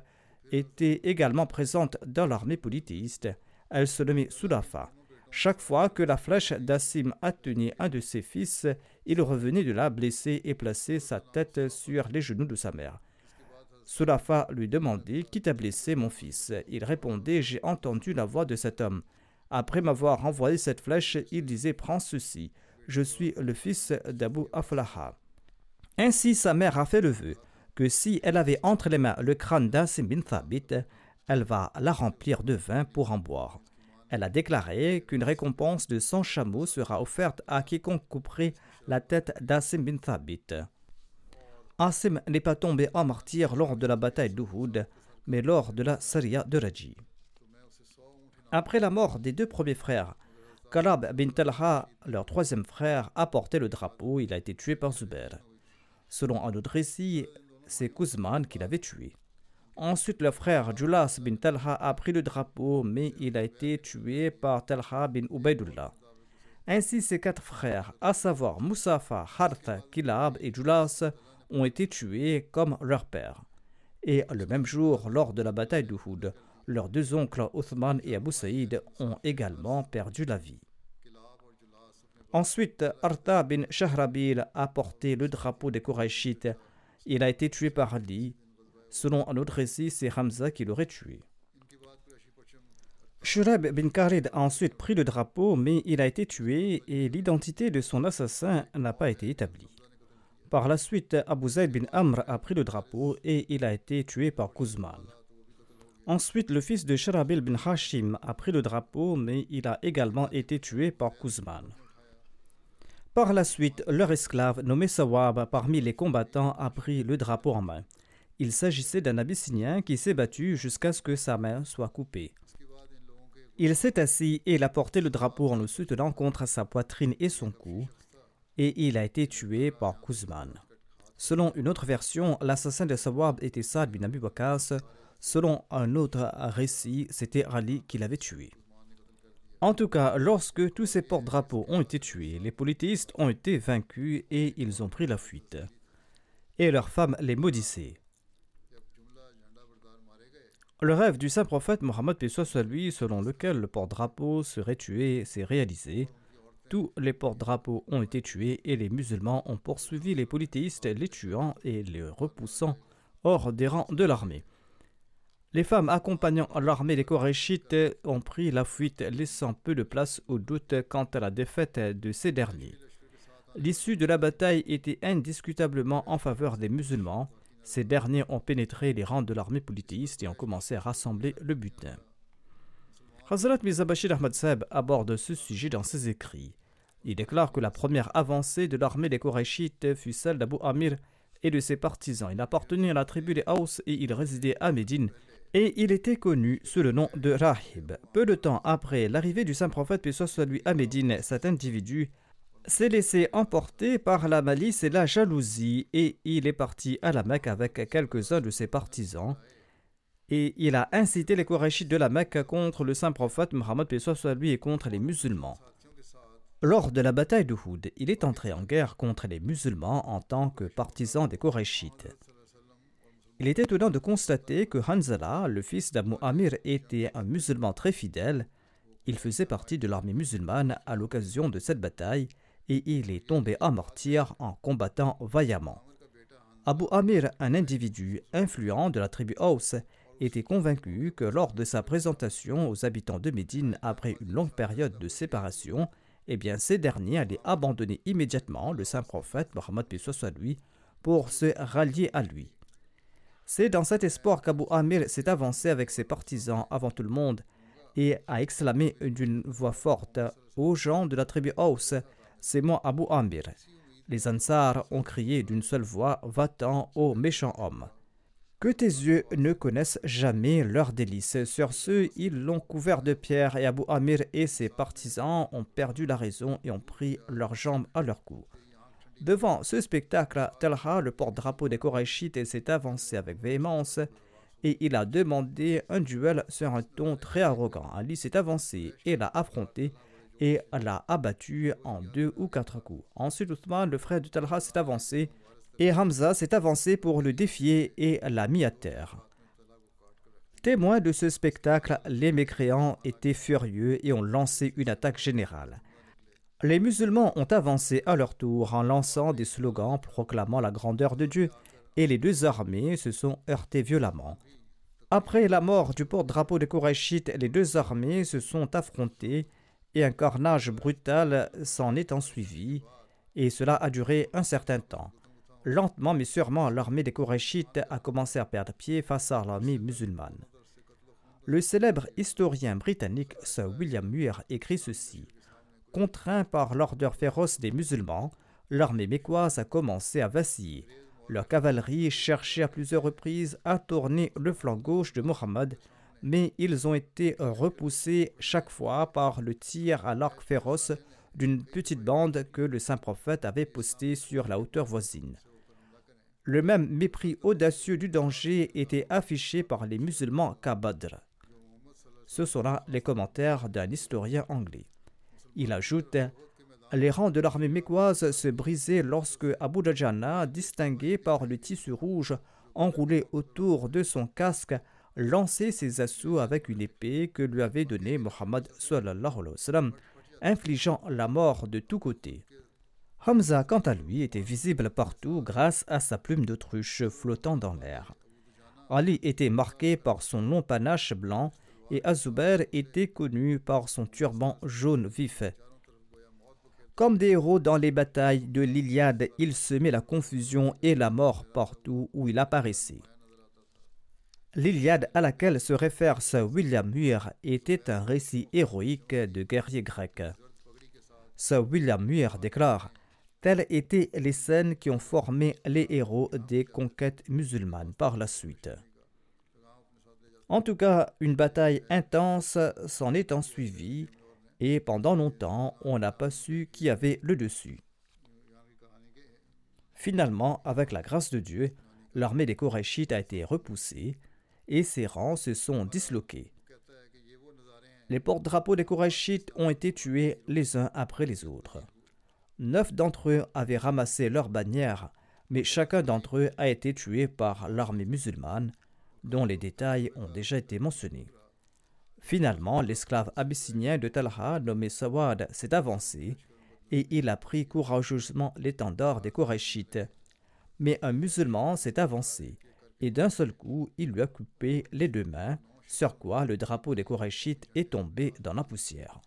était également présente dans l'armée polythéiste. Elle se nommait Sulafa. Chaque fois que la flèche d'Asim atteignait un de ses fils, il revenait de là blessé et plaçait sa tête sur les genoux de sa mère. Sulafa lui demandait Qui t'a blessé, mon fils Il répondait J'ai entendu la voix de cet homme. Après m'avoir envoyé cette flèche, il disait Prends ceci, je suis le fils d'Abu Aflaha. Ainsi, sa mère a fait le vœu que si elle avait entre les mains le crâne d'Asim bin Thabit, elle va la remplir de vin pour en boire. Elle a déclaré qu'une récompense de 100 chameaux sera offerte à quiconque couperait la tête d'Asim bin Thabit. Asim n'est pas tombé en martyr lors de la bataille d'Uhud, mais lors de la Saria de Raji. Après la mort des deux premiers frères, Kalab bin Talha, leur troisième frère, a porté le drapeau. Il a été tué par Zubair. Selon un autre récit, c'est Kuzman qui l'avait tué. Ensuite, le frère Julas bin Talha a pris le drapeau, mais il a été tué par Talha bin Ubaidullah. Ainsi, ses quatre frères, à savoir Moussafa, Hartha, Kilab et Julas, ont été tués comme leur père. Et le même jour, lors de la bataille d'Uhud, Leurs deux oncles, Othman et Abu Saïd, ont également perdu la vie. Ensuite, Arta bin Shahrabil a porté le drapeau des Qurayshites. Il a été tué par Ali. Selon un autre récit, c'est Hamza qui l'aurait tué. Shureb bin Khalid a ensuite pris le drapeau, mais il a été tué et l'identité de son assassin n'a pas été établie. Par la suite, Abu Zayd bin Amr a pris le drapeau et il a été tué par Kuzman. Ensuite, le fils de Sharabil bin Hashim a pris le drapeau, mais il a également été tué par Kuzman. Par la suite, leur esclave, nommé Sawab, parmi les combattants, a pris le drapeau en main. Il s'agissait d'un Abyssinien qui s'est battu jusqu'à ce que sa main soit coupée. Il s'est assis et il a porté le drapeau en le soutenant contre sa poitrine et son cou, et il a été tué par Kuzman. Selon une autre version, l'assassin de Sawab était Saad bin Abi Selon un autre récit, c'était Ali qui l'avait tué. En tout cas, lorsque tous ces porte-drapeaux ont été tués, les politistes ont été vaincus et ils ont pris la fuite. Et leurs femmes les maudissaient. Le rêve du saint prophète Mohammed soit lui, selon lequel le porte-drapeau serait tué, s'est réalisé. Tous les porte-drapeaux ont été tués et les musulmans ont poursuivi les polythéistes, les tuant et les repoussant hors des rangs de l'armée. Les femmes accompagnant l'armée des Koréchites ont pris la fuite, laissant peu de place au doute quant à la défaite de ces derniers. L'issue de la bataille était indiscutablement en faveur des musulmans, ces derniers ont pénétré les rangs de l'armée politiste et ont commencé à rassembler le butin. Hazrat Mizabashir Ahmad Seb aborde ce sujet dans ses écrits. Il déclare que la première avancée de l'armée des Korachites fut celle d'Abu Amir et de ses partisans. Il appartenait à la tribu des Haus et il résidait à Médine. Et il était connu sous le nom de Rahib. Peu de temps après l'arrivée du saint prophète, puis soit lui à Médine, cet individu s'est laissé emporter par la malice et la jalousie et il est parti à la Mecque avec quelques-uns de ses partisans et il a incité les Korachites de la Mecque contre le saint prophète Mohammed soit lui et contre les musulmans. Lors de la bataille de Houd, il est entré en guerre contre les musulmans en tant que partisan des Korachites. Il est étonnant de constater que Hanzala, le fils d'Abu Amir, était un musulman très fidèle. Il faisait partie de l'armée musulmane à l'occasion de cette bataille et il est tombé à martyr en combattant vaillamment. Abu Amir, un individu influent de la tribu Aus, était convaincu que lors de sa présentation aux habitants de Médine après une longue période de séparation, eh bien ces derniers allaient abandonner immédiatement le saint prophète Mohammed soit lui pour se rallier à lui. C'est dans cet espoir qu'Abu Amir s'est avancé avec ses partisans avant tout le monde et a exclamé d'une voix forte aux gens de la tribu Aus c'est moi Abu Amir. Les Ansar ont crié d'une seule voix Va-t'en, ô méchant homme. Que tes yeux ne connaissent jamais leurs délices. Sur ce, ils l'ont couvert de pierres et Abu Amir et ses partisans ont perdu la raison et ont pris leurs jambes à leur cou. Devant ce spectacle, Talha, le porte-drapeau des Korachites, s'est avancé avec véhémence et il a demandé un duel sur un ton très arrogant. Ali s'est avancé et l'a affronté et l'a abattu en deux ou quatre coups. Ensuite, Othman, le frère de Talha, s'est avancé et Hamza s'est avancé pour le défier et l'a mis à terre. Témoins de ce spectacle, les mécréants étaient furieux et ont lancé une attaque générale. Les musulmans ont avancé à leur tour en lançant des slogans proclamant la grandeur de Dieu et les deux armées se sont heurtées violemment. Après la mort du porte-drapeau des Korachites, les deux armées se sont affrontées et un carnage brutal s'en est ensuivi, et cela a duré un certain temps. Lentement mais sûrement, l'armée des Korachites a commencé à perdre pied face à l'armée musulmane. Le célèbre historien britannique Sir William Muir écrit ceci Contraint par l'ordre féroce des musulmans, l'armée mécoise a commencé à vaciller. Leur cavalerie cherchait à plusieurs reprises à tourner le flanc gauche de Mohammed mais ils ont été repoussés chaque fois par le tir à l'arc féroce d'une petite bande que le saint prophète avait postée sur la hauteur voisine. Le même mépris audacieux du danger était affiché par les musulmans qu'à. Ce sont là les commentaires d'un historien anglais. Il ajoute Les rangs de l'armée mécoise se brisaient lorsque Abu Dajjana, distingué par le tissu rouge enroulé autour de son casque, lancer ses assauts avec une épée que lui avait donnée Mohammed infligeant la mort de tous côtés. Hamza, quant à lui, était visible partout grâce à sa plume d'autruche flottant dans l'air. Ali était marqué par son long panache blanc et Azubair était connu par son turban jaune vif. Comme des héros dans les batailles de l'Iliade, il semait la confusion et la mort partout où il apparaissait. L'Iliade à laquelle se réfère Sir William Muir était un récit héroïque de guerriers grecs. Sir William Muir déclare Telles étaient les scènes qui ont formé les héros des conquêtes musulmanes par la suite. En tout cas, une bataille intense s'en est ensuivie et pendant longtemps, on n'a pas su qui avait le dessus. Finalement, avec la grâce de Dieu, l'armée des Korachites a été repoussée et ses rangs se sont disloqués. Les porte-drapeaux des Korachites ont été tués les uns après les autres. Neuf d'entre eux avaient ramassé leurs bannières, mais chacun d'entre eux a été tué par l'armée musulmane, dont les détails ont déjà été mentionnés. Finalement, l'esclave abyssinien de Talha, nommé Sawad, s'est avancé et il a pris courageusement l'étendard des Korachites. Mais un musulman s'est avancé et d'un seul coup, il lui a coupé les deux mains, sur quoi le drapeau des Korachites est tombé dans la poussière.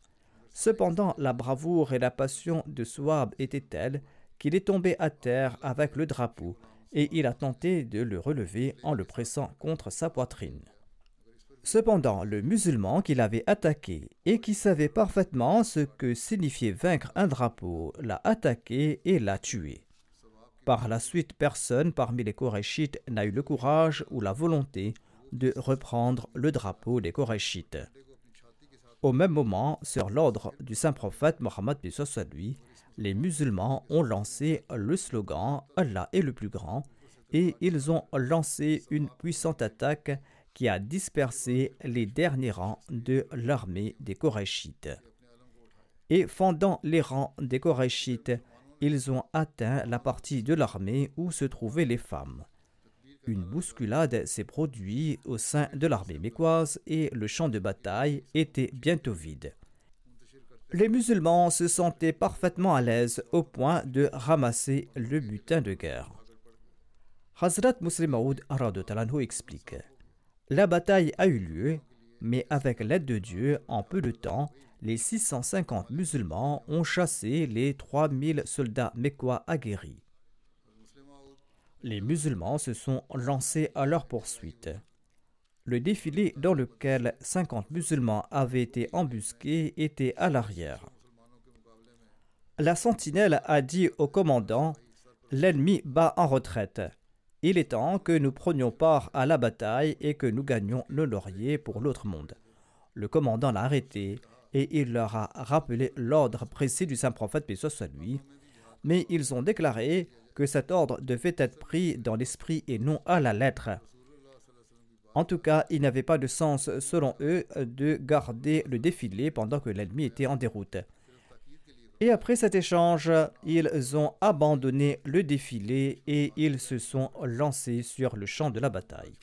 Cependant, la bravoure et la passion de Souab étaient telles qu'il est tombé à terre avec le drapeau et il a tenté de le relever en le pressant contre sa poitrine. Cependant, le musulman qui l'avait attaqué et qui savait parfaitement ce que signifiait vaincre un drapeau l'a attaqué et l'a tué. Par la suite, personne parmi les Korachites n'a eu le courage ou la volonté de reprendre le drapeau des Korachites. Au même moment, sur l'ordre du saint prophète Mohammed lui, les musulmans ont lancé le slogan Allah est le plus grand et ils ont lancé une puissante attaque qui a dispersé les derniers rangs de l'armée des Korachites. Et fendant les rangs des Korachites, ils ont atteint la partie de l'armée où se trouvaient les femmes. Une bousculade s'est produite au sein de l'armée mécoise et le champ de bataille était bientôt vide. Les musulmans se sentaient parfaitement à l'aise au point de ramasser le butin de guerre. Hazrat Muslim Maud explique La bataille a eu lieu, mais avec l'aide de Dieu, en peu de temps, les 650 musulmans ont chassé les 3000 soldats mécois aguerris les musulmans se sont lancés à leur poursuite. Le défilé dans lequel 50 musulmans avaient été embusqués était à l'arrière. La sentinelle a dit au commandant L'ennemi bat en retraite. Il est temps que nous prenions part à la bataille et que nous gagnions le laurier pour l'autre monde. Le commandant l'a arrêté et il leur a rappelé l'ordre précis du saint prophète, paix soit lui. Mais ils ont déclaré que cet ordre devait être pris dans l'esprit et non à la lettre. En tout cas, il n'avait pas de sens, selon eux, de garder le défilé pendant que l'ennemi était en déroute. Et après cet échange, ils ont abandonné le défilé et ils se sont lancés sur le champ de la bataille.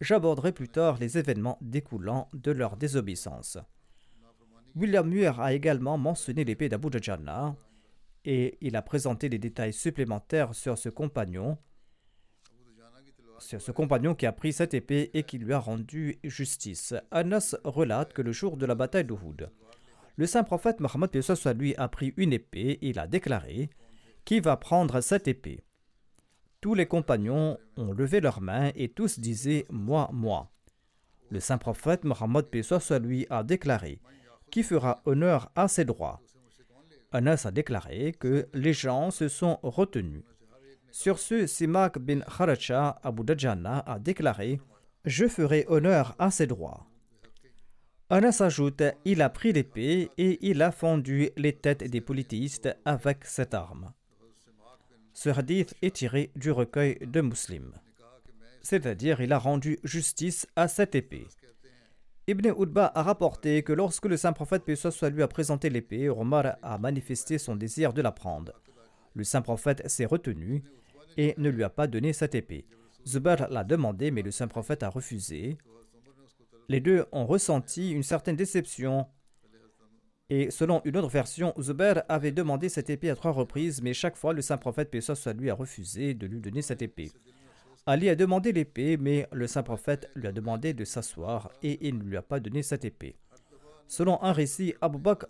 J'aborderai plus tard les événements découlant de leur désobéissance. William Muir a également mentionné l'épée d'Abu Dajjana, et il a présenté des détails supplémentaires sur ce compagnon, sur ce compagnon qui a pris cette épée et qui lui a rendu justice. Anas relate que le jour de la bataille d'Uhud, le saint prophète Mohammed lui a pris une épée et il a déclaré Qui va prendre cette épée Tous les compagnons ont levé leurs mains et tous disaient Moi, moi. Le saint prophète Mohammed lui a déclaré Qui fera honneur à ses droits Anas a déclaré que les gens se sont retenus. Sur ce, Simak bin Kharacha Abu Dajjana a déclaré Je ferai honneur à ses droits. Anas ajoute Il a pris l'épée et il a fendu les têtes des politistes avec cette arme. Ce hadith est tiré du recueil de Muslim. C'est-à-dire, il a rendu justice à cette épée. Ibn Udba a rapporté que lorsque le saint prophète paix soit lui a présenté l'épée, Omar a manifesté son désir de la prendre. Le saint prophète s'est retenu et ne lui a pas donné cette épée. Zubair l'a demandé, mais le saint prophète a refusé. Les deux ont ressenti une certaine déception. Et selon une autre version, Zubair avait demandé cette épée à trois reprises, mais chaque fois le saint prophète, paix soit lui, a refusé de lui donner cette épée. Ali a demandé l'épée, mais le saint prophète lui a demandé de s'asseoir et il ne lui a pas donné cette épée. Selon un récit, Abu Bakr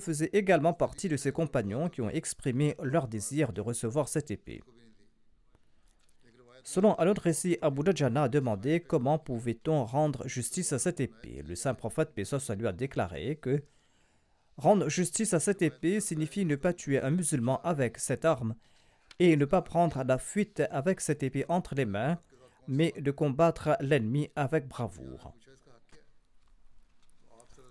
faisait également partie de ses compagnons qui ont exprimé leur désir de recevoir cette épée. Selon un autre récit, Abu Dajjana a demandé comment pouvait-on rendre justice à cette épée. Le saint prophète Pessoa lui a déclaré que rendre justice à cette épée signifie ne pas tuer un musulman avec cette arme et ne pas prendre la fuite avec cette épée entre les mains, mais de combattre l'ennemi avec bravoure.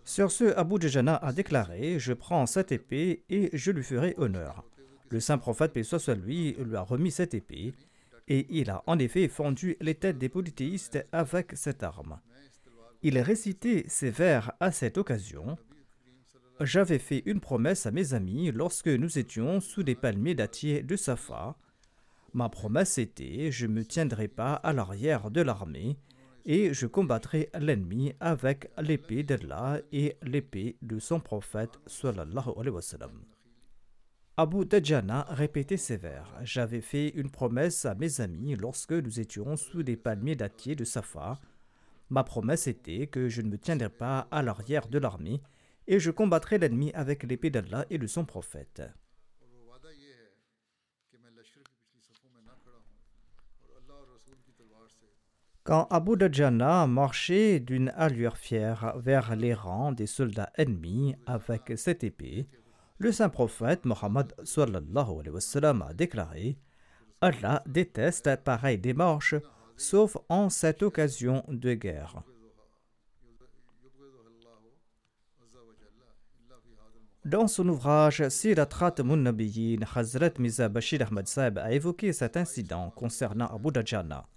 Sur ce, Abu Dajjana a déclaré Je prends cette épée et je lui ferai honneur. Le saint prophète, paix soit lui, lui a remis cette épée et il a en effet fendu les têtes des polythéistes avec cette arme. Il récitait ces vers à cette occasion. J'avais fait une promesse à mes amis lorsque nous étions sous des palmiers dattiers de Safa. Ma promesse était je ne me tiendrai pas à l'arrière de l'armée et je combattrai l'ennemi avec l'épée d'Allah et l'épée de son prophète sallallahu. Abu Dajjana répétait ces vers. J'avais fait une promesse à mes amis lorsque nous étions sous des palmiers dattiers de Safa. Ma promesse était que je ne me tiendrais pas à l'arrière de l'armée et je combattrais l'ennemi avec l'épée d'Allah et de son prophète. Quand Abu Dajjana marchait d'une allure fière vers les rangs des soldats ennemis avec cette épée, le saint prophète Mohammed a déclaré Allah déteste pareille démarche, sauf en cette occasion de guerre. Dans son ouvrage Sirat Khatamun Nabiyyin, Hazrat Miza Bashir Ahmad Saib a évoqué cet incident concernant Abu Dajjana.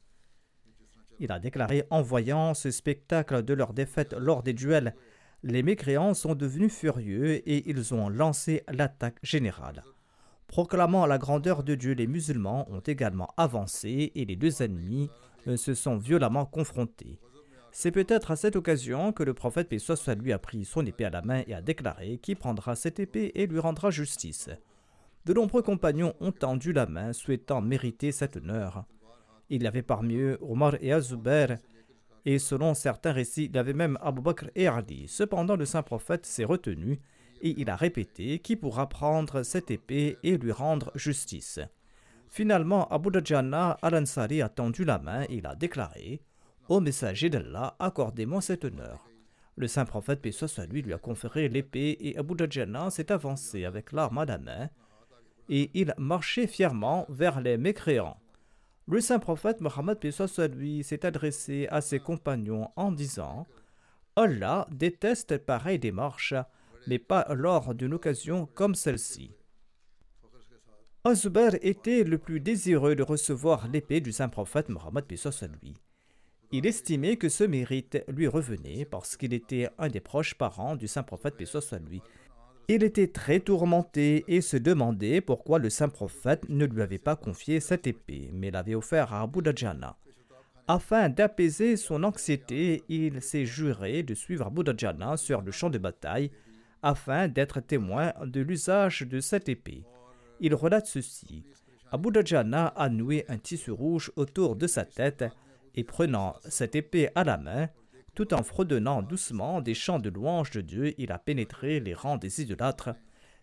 Il a déclaré en voyant ce spectacle de leur défaite lors des duels les mécréants sont devenus furieux et ils ont lancé l'attaque générale. Proclamant la grandeur de Dieu, les musulmans ont également avancé et les deux ennemis euh, se sont violemment confrontés. C'est peut-être à cette occasion que le prophète paix soit a pris son épée à la main et a déclaré qui prendra cette épée et lui rendra justice. De nombreux compagnons ont tendu la main souhaitant mériter cet honneur. Il y avait parmi eux Omar et Azubair et selon certains récits, il y avait même Abu Bakr et Ali. Cependant, le saint prophète s'est retenu et il a répété Qui pourra prendre cette épée et lui rendre justice Finalement, Abu Dajjana al-Ansari a tendu la main et il a déclaré Ô messager d'Allah, accordez-moi cet honneur. Le saint prophète, paix soit lui, lui a conféré l'épée et Abu Dajjana s'est avancé avec l'arme à la main et il marchait fièrement vers les mécréants. Le saint prophète Mohammed lui s'est adressé à ses compagnons en disant Allah déteste pareille démarche, mais pas lors d'une occasion comme celle-ci. Azubair était le plus désireux de recevoir l'épée du saint prophète Mohammed lui. Il estimait que ce mérite lui revenait parce qu'il était un des proches parents du saint prophète lui il était très tourmenté et se demandait pourquoi le saint prophète ne lui avait pas confié cette épée, mais l'avait offert à Abu Dajjana. Afin d'apaiser son anxiété, il s'est juré de suivre Abu Dajjana sur le champ de bataille afin d'être témoin de l'usage de cette épée. Il relate ceci. Abu Dajjana a noué un tissu rouge autour de sa tête et prenant cette épée à la main, tout en fredonnant doucement des chants de louange de Dieu, il a pénétré les rangs des idolâtres,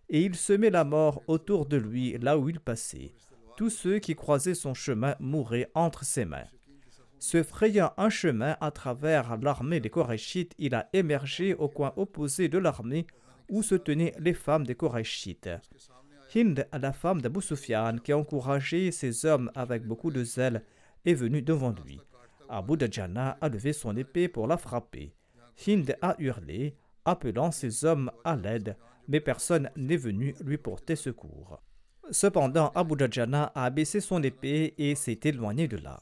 et il semait la mort autour de lui là où il passait. Tous ceux qui croisaient son chemin mouraient entre ses mains. Se frayant un chemin à travers l'armée des Korachites, il a émergé au coin opposé de l'armée où se tenaient les femmes des Korachites. Hind, la femme d'Abu qui encourageait ses hommes avec beaucoup de zèle, est venue devant lui. Abu Dajjana a levé son épée pour la frapper. Hind a hurlé, appelant ses hommes à l'aide, mais personne n'est venu lui porter secours. Cependant, Abu Dajjana a abaissé son épée et s'est éloigné de là.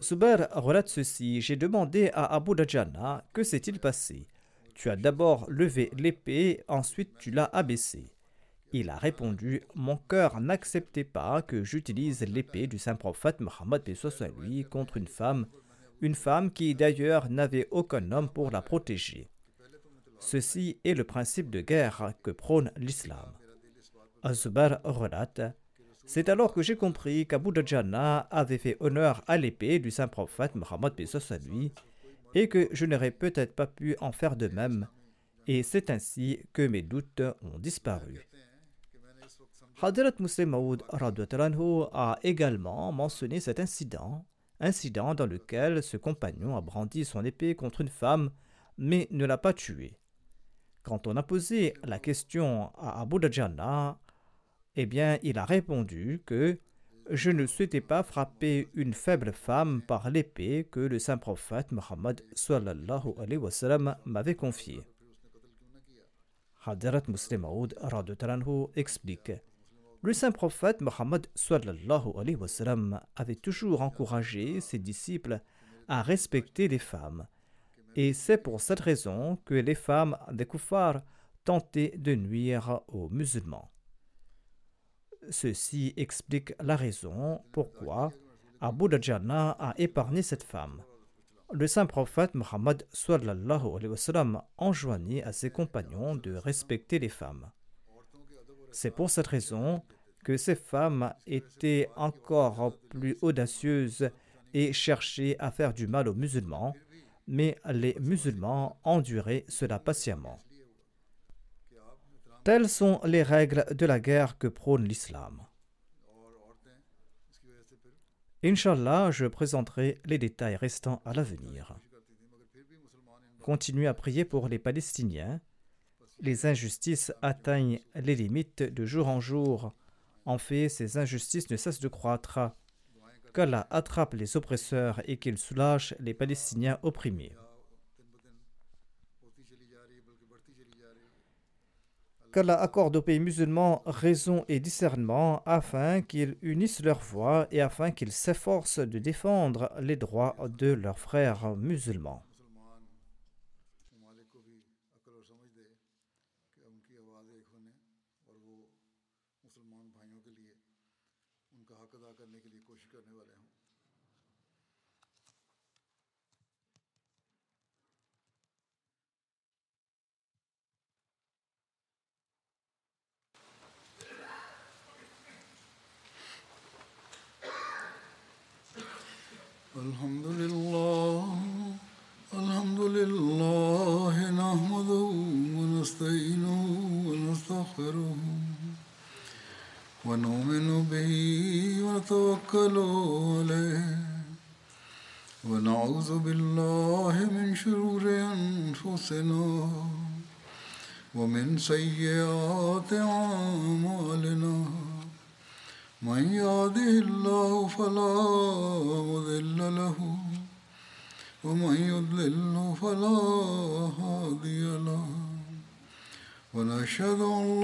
Zubair relate ceci J'ai demandé à Abu Dajjana que s'est-il passé? Tu as d'abord levé l'épée, ensuite tu l'as abaissée. Il a répondu Mon cœur n'acceptait pas que j'utilise l'épée du saint prophète Mohammed lui contre une femme, une femme qui d'ailleurs n'avait aucun homme pour la protéger. Ceci est le principe de guerre que prône l'islam. Azubar relate C'est alors que j'ai compris qu'Abu Dajjana avait fait honneur à l'épée du saint prophète Mohammed lui et que je n'aurais peut-être pas pu en faire de même, et c'est ainsi que mes doutes ont disparu. Hadrat Muslim Maud a également mentionné cet incident, incident dans lequel ce compagnon a brandi son épée contre une femme, mais ne l'a pas tuée. Quand on a posé la question à Abu Dajjana, eh bien, il a répondu que je ne souhaitais pas frapper une faible femme par l'épée que le saint prophète Muhammad m'avait confiée. Hadrat Muslim Maud explique le saint prophète Mohammed avait toujours encouragé ses disciples à respecter les femmes. Et c'est pour cette raison que les femmes des kuffars tentaient de nuire aux musulmans. Ceci explique la raison pourquoi Abu Dajjana a épargné cette femme. Le saint prophète Mohammed enjoignit à ses compagnons de respecter les femmes. C'est pour cette raison que ces femmes étaient encore plus audacieuses et cherchaient à faire du mal aux musulmans, mais les musulmans enduraient cela patiemment. Telles sont les règles de la guerre que prône l'islam. Inch'Allah, je présenterai les détails restants à l'avenir. Continuez à prier pour les Palestiniens. Les injustices atteignent les limites de jour en jour en fait, ces injustices ne cessent de croître. Qu'Allah attrape les oppresseurs et qu'il soulage les Palestiniens opprimés. Qu'Allah accorde aux pays musulmans raison et discernement afin qu'ils unissent leurs voix et afin qu'ils s'efforcent de défendre les droits de leurs frères musulmans. ونتوكل عليه. ونعوذ بالله من شرور أنفسنا ومن سيئات أعمالنا. من يهده الله فلا مضل له ومن يضلل فلا هادي له. ونشهد أن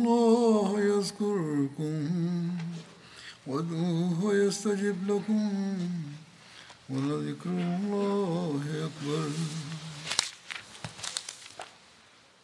يستجب لكم ولذكر الله أكبر